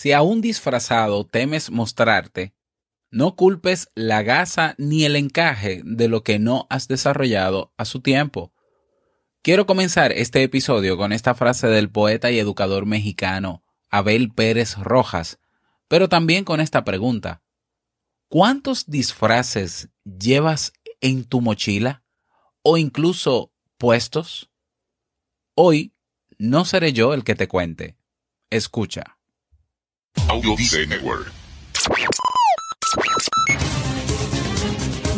Si aún disfrazado temes mostrarte, no culpes la gasa ni el encaje de lo que no has desarrollado a su tiempo. Quiero comenzar este episodio con esta frase del poeta y educador mexicano Abel Pérez Rojas, pero también con esta pregunta. ¿Cuántos disfraces llevas en tu mochila o incluso puestos? Hoy no seré yo el que te cuente. Escucha. Audio Network.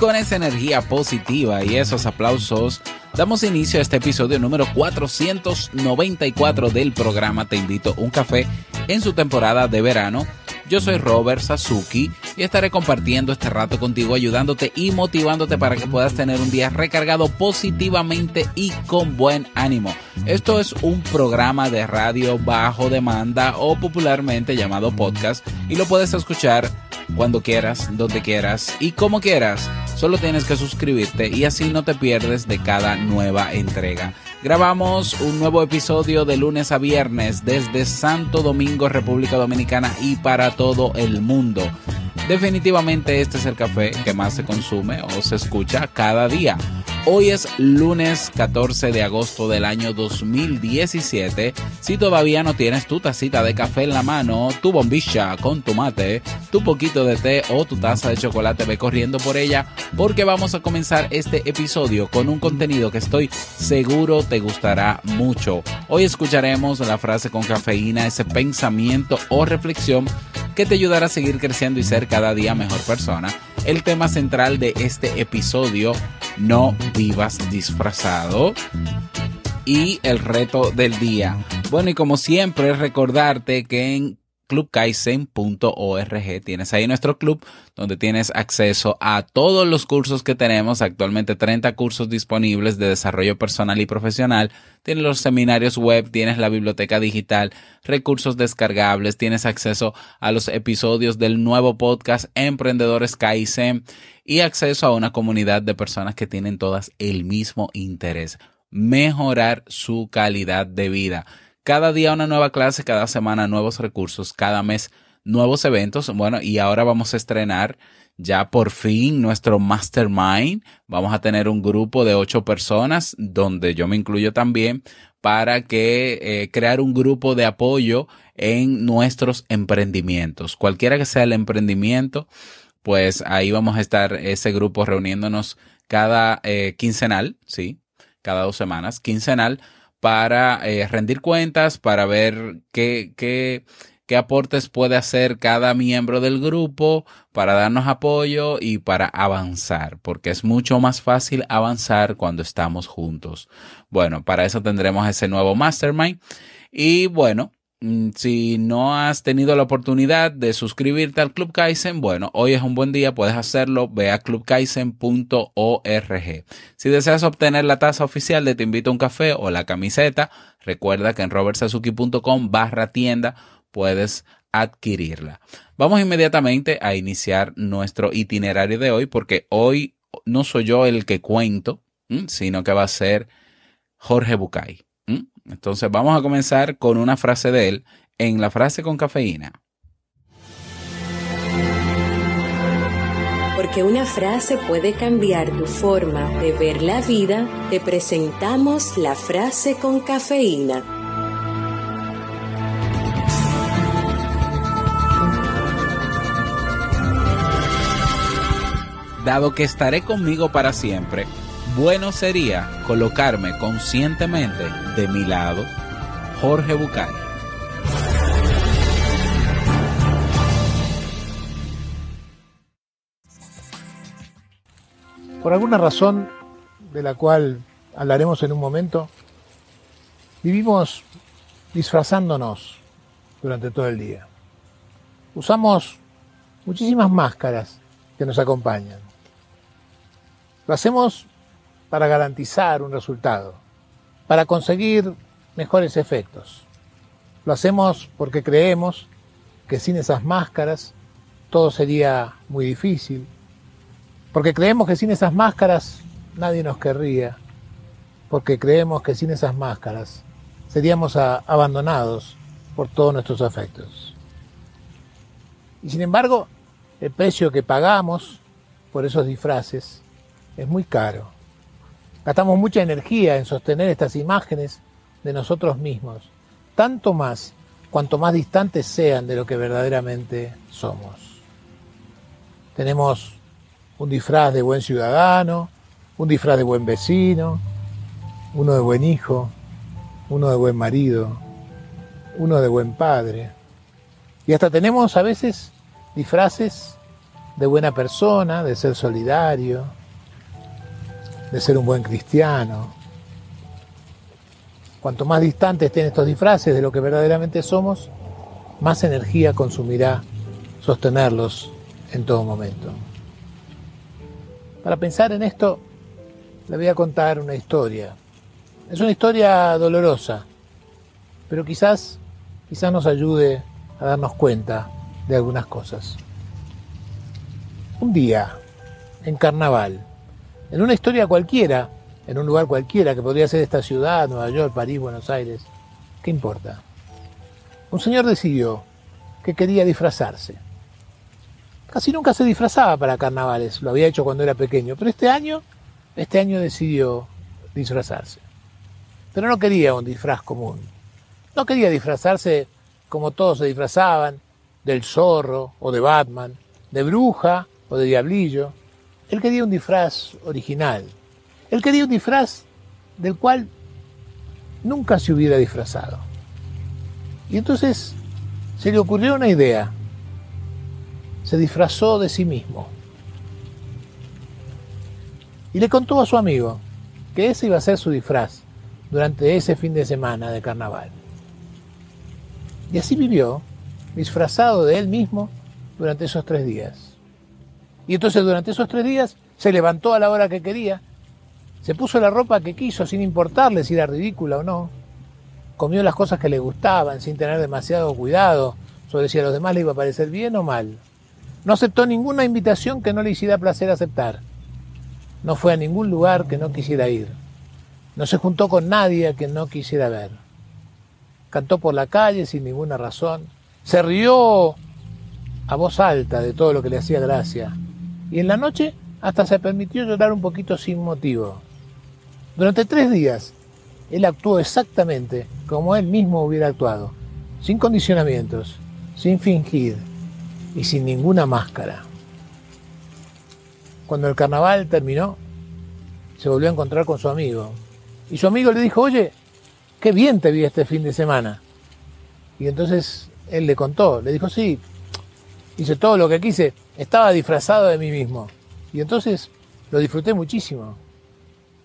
Con esa energía positiva y esos aplausos, damos inicio a este episodio número 494 del programa Te invito a un café en su temporada de verano. Yo soy Robert Sasuki y estaré compartiendo este rato contigo, ayudándote y motivándote para que puedas tener un día recargado positivamente y con buen ánimo. Esto es un programa de radio bajo demanda o popularmente llamado podcast y lo puedes escuchar cuando quieras, donde quieras y como quieras. Solo tienes que suscribirte y así no te pierdes de cada nueva entrega. Grabamos un nuevo episodio de lunes a viernes desde Santo Domingo, República Dominicana y para todo el mundo. Definitivamente este es el café que más se consume o se escucha cada día. Hoy es lunes 14 de agosto del año 2017. Si todavía no tienes tu tacita de café en la mano, tu bombilla con tu mate, tu poquito de té o tu taza de chocolate, ve corriendo por ella porque vamos a comenzar este episodio con un contenido que estoy seguro te gustará mucho. Hoy escucharemos la frase con cafeína, ese pensamiento o reflexión que te ayudará a seguir creciendo y ser cada día mejor persona. El tema central de este episodio, no vivas disfrazado. Y el reto del día. Bueno, y como siempre, recordarte que en clubkaizen.org. Tienes ahí nuestro club donde tienes acceso a todos los cursos que tenemos, actualmente 30 cursos disponibles de desarrollo personal y profesional. Tienes los seminarios web, tienes la biblioteca digital, recursos descargables, tienes acceso a los episodios del nuevo podcast Emprendedores Kaizen y acceso a una comunidad de personas que tienen todas el mismo interés, mejorar su calidad de vida. Cada día una nueva clase, cada semana nuevos recursos, cada mes nuevos eventos. Bueno, y ahora vamos a estrenar ya por fin nuestro mastermind. Vamos a tener un grupo de ocho personas, donde yo me incluyo también, para que eh, crear un grupo de apoyo en nuestros emprendimientos. Cualquiera que sea el emprendimiento, pues ahí vamos a estar ese grupo reuniéndonos cada eh, quincenal, sí, cada dos semanas, quincenal para eh, rendir cuentas, para ver qué, qué, qué aportes puede hacer cada miembro del grupo, para darnos apoyo y para avanzar, porque es mucho más fácil avanzar cuando estamos juntos. Bueno, para eso tendremos ese nuevo mastermind. Y bueno, si no has tenido la oportunidad de suscribirte al Club Kaizen, bueno, hoy es un buen día, puedes hacerlo, ve a clubkaizen.org. Si deseas obtener la taza oficial de Te invito a un café o la camiseta, recuerda que en robertsazuki.com barra tienda puedes adquirirla. Vamos inmediatamente a iniciar nuestro itinerario de hoy porque hoy no soy yo el que cuento, sino que va a ser Jorge Bucay. Entonces vamos a comenzar con una frase de él en la frase con cafeína. Porque una frase puede cambiar tu forma de ver la vida, te presentamos la frase con cafeína. Dado que estaré conmigo para siempre, bueno sería colocarme conscientemente de mi lado. Jorge Bucay. Por alguna razón de la cual hablaremos en un momento, vivimos disfrazándonos durante todo el día. Usamos muchísimas máscaras que nos acompañan. Lo hacemos para garantizar un resultado, para conseguir mejores efectos. Lo hacemos porque creemos que sin esas máscaras todo sería muy difícil, porque creemos que sin esas máscaras nadie nos querría, porque creemos que sin esas máscaras seríamos abandonados por todos nuestros afectos. Y sin embargo, el precio que pagamos por esos disfraces es muy caro. Gastamos mucha energía en sostener estas imágenes de nosotros mismos, tanto más cuanto más distantes sean de lo que verdaderamente somos. Tenemos un disfraz de buen ciudadano, un disfraz de buen vecino, uno de buen hijo, uno de buen marido, uno de buen padre. Y hasta tenemos a veces disfraces de buena persona, de ser solidario, de ser un buen cristiano. Cuanto más distantes estén estos disfraces de lo que verdaderamente somos, más energía consumirá sostenerlos en todo momento. Para pensar en esto, le voy a contar una historia. Es una historia dolorosa, pero quizás, quizás nos ayude a darnos cuenta de algunas cosas. Un día, en carnaval, en una historia cualquiera, en un lugar cualquiera, que podría ser esta ciudad, Nueva York, París, Buenos Aires, ¿qué importa? Un señor decidió que quería disfrazarse Casi nunca se disfrazaba para carnavales, lo había hecho cuando era pequeño, pero este año, este año decidió disfrazarse. Pero no quería un disfraz común. No quería disfrazarse como todos se disfrazaban, del zorro o de Batman, de bruja o de diablillo. Él quería un disfraz original. Él quería un disfraz del cual nunca se hubiera disfrazado. Y entonces se le ocurrió una idea se disfrazó de sí mismo. Y le contó a su amigo que ese iba a ser su disfraz durante ese fin de semana de carnaval. Y así vivió, disfrazado de él mismo, durante esos tres días. Y entonces durante esos tres días se levantó a la hora que quería, se puso la ropa que quiso sin importarle si era ridícula o no, comió las cosas que le gustaban sin tener demasiado cuidado sobre si a los demás le iba a parecer bien o mal. No aceptó ninguna invitación que no le hiciera placer aceptar. No fue a ningún lugar que no quisiera ir. No se juntó con nadie a quien no quisiera ver. Cantó por la calle sin ninguna razón. Se rió a voz alta de todo lo que le hacía gracia. Y en la noche hasta se permitió llorar un poquito sin motivo. Durante tres días, él actuó exactamente como él mismo hubiera actuado, sin condicionamientos, sin fingir, y sin ninguna máscara. Cuando el carnaval terminó, se volvió a encontrar con su amigo. Y su amigo le dijo, oye, qué bien te vi este fin de semana. Y entonces él le contó, le dijo, sí, hice todo lo que quise, estaba disfrazado de mí mismo. Y entonces lo disfruté muchísimo.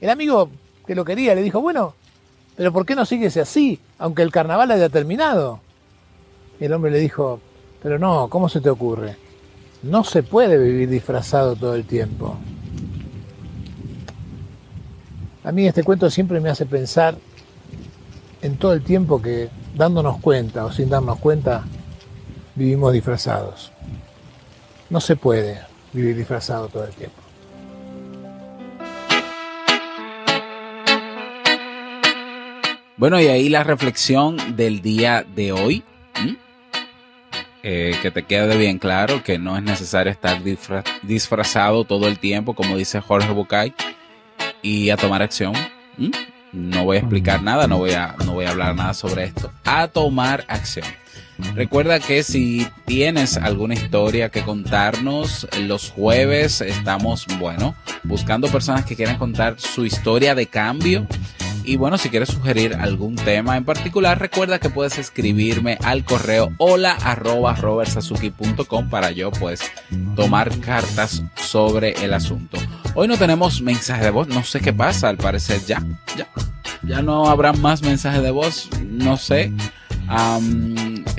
El amigo que lo quería le dijo, bueno, pero ¿por qué no sigues así, aunque el carnaval haya terminado? El hombre le dijo, pero no, ¿cómo se te ocurre? No se puede vivir disfrazado todo el tiempo. A mí este cuento siempre me hace pensar en todo el tiempo que, dándonos cuenta o sin darnos cuenta, vivimos disfrazados. No se puede vivir disfrazado todo el tiempo. Bueno, y ahí la reflexión del día de hoy. Eh, que te quede bien claro que no es necesario estar disfrazado todo el tiempo, como dice Jorge Bucay, y a tomar acción. No voy a explicar nada, no voy a, no voy a hablar nada sobre esto. A tomar acción. Recuerda que si tienes alguna historia que contarnos, los jueves estamos, bueno, buscando personas que quieran contar su historia de cambio. Y bueno, si quieres sugerir algún tema en particular, recuerda que puedes escribirme al correo hola arroba para yo pues tomar cartas sobre el asunto. Hoy no tenemos mensaje de voz, no sé qué pasa, al parecer ya, ya, ya no habrá más mensajes de voz, no sé.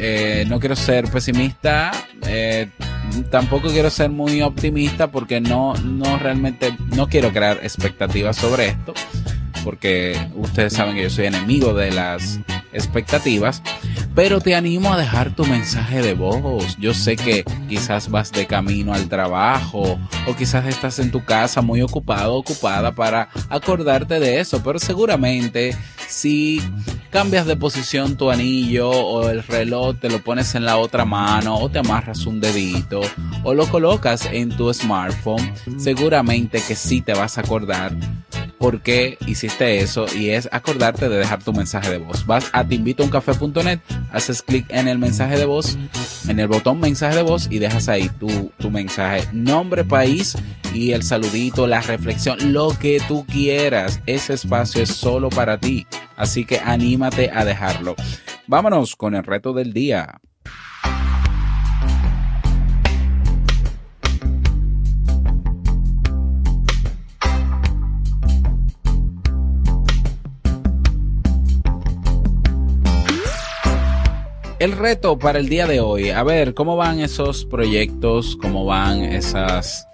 Eh, no quiero ser pesimista, eh, tampoco quiero ser muy optimista porque no, no realmente, no quiero crear expectativas sobre esto, porque ustedes saben que yo soy enemigo de las expectativas, pero te animo a dejar tu mensaje de voz. Yo sé que quizás vas de camino al trabajo o quizás estás en tu casa muy ocupado, ocupada para acordarte de eso, pero seguramente si cambias de posición tu anillo o el reloj te lo pones en la otra mano o te amarras un dedito o lo colocas en tu smartphone, seguramente que sí te vas a acordar por qué hiciste eso y es acordarte de dejar tu mensaje de voz. Vas a teinvitouncafe.net, haces clic en el mensaje de voz, en el botón mensaje de voz y dejas ahí tu, tu mensaje, nombre, país y el saludito, la reflexión, lo que tú quieras. Ese espacio es solo para ti. Así que anímate a dejarlo. Vámonos con el reto del día. El reto para el día de hoy, a ver, ¿cómo van esos proyectos? ¿Cómo van esas...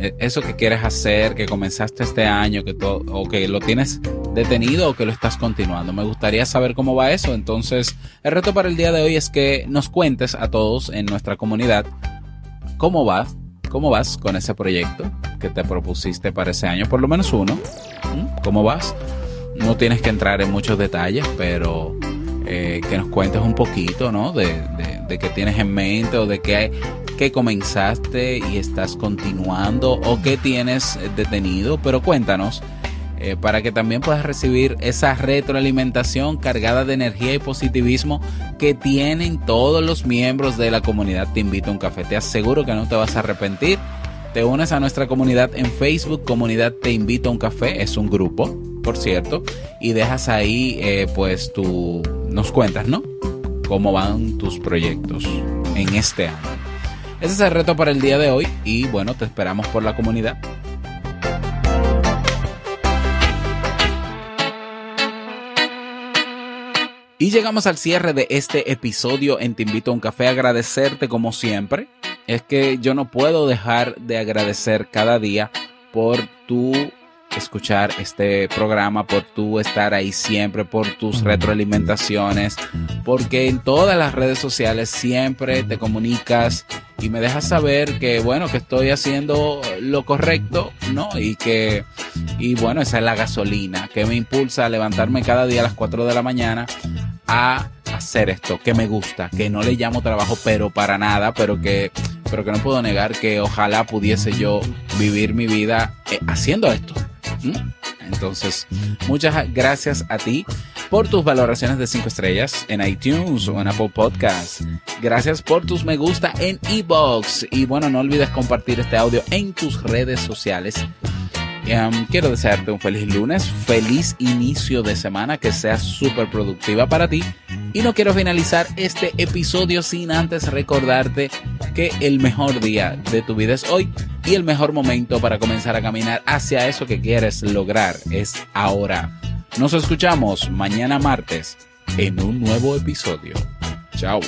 E, eso que quieres hacer, que comenzaste este año, que todo, o que lo tienes detenido o que lo estás continuando. Me gustaría saber cómo va eso. Entonces, el reto para el día de hoy es que nos cuentes a todos en nuestra comunidad cómo vas, cómo vas con ese proyecto que te propusiste para ese año, por lo menos uno. ¿Cómo vas? No tienes que entrar en muchos detalles, pero eh, que nos cuentes un poquito, ¿no? De, de, qué tienes en mente o de qué, qué comenzaste y estás continuando o qué tienes detenido, pero cuéntanos. Eh, para que también puedas recibir esa retroalimentación cargada de energía y positivismo que tienen todos los miembros de la comunidad Te invito a un café. Te aseguro que no te vas a arrepentir. Te unes a nuestra comunidad en Facebook, comunidad Te invito a un café, es un grupo por cierto, y dejas ahí, eh, pues tú nos cuentas, ¿no? Cómo van tus proyectos en este año. Ese es el reto para el día de hoy y bueno, te esperamos por la comunidad. Y llegamos al cierre de este episodio en Te invito a un café. Agradecerte como siempre. Es que yo no puedo dejar de agradecer cada día por tu escuchar este programa, por tú estar ahí siempre, por tus retroalimentaciones, porque en todas las redes sociales siempre te comunicas y me dejas saber que, bueno, que estoy haciendo lo correcto, ¿no? Y que, y bueno, esa es la gasolina que me impulsa a levantarme cada día a las 4 de la mañana a hacer esto, que me gusta, que no le llamo trabajo, pero para nada, pero que, pero que no puedo negar que ojalá pudiese yo vivir mi vida eh, haciendo esto, entonces, muchas gracias a ti por tus valoraciones de 5 estrellas en iTunes o en Apple Podcasts. Gracias por tus me gusta en eBox. Y bueno, no olvides compartir este audio en tus redes sociales. Um, quiero desearte un feliz lunes, feliz inicio de semana, que sea súper productiva para ti. Y no quiero finalizar este episodio sin antes recordarte que el mejor día de tu vida es hoy y el mejor momento para comenzar a caminar hacia eso que quieres lograr es ahora. Nos escuchamos mañana martes en un nuevo episodio. Chao.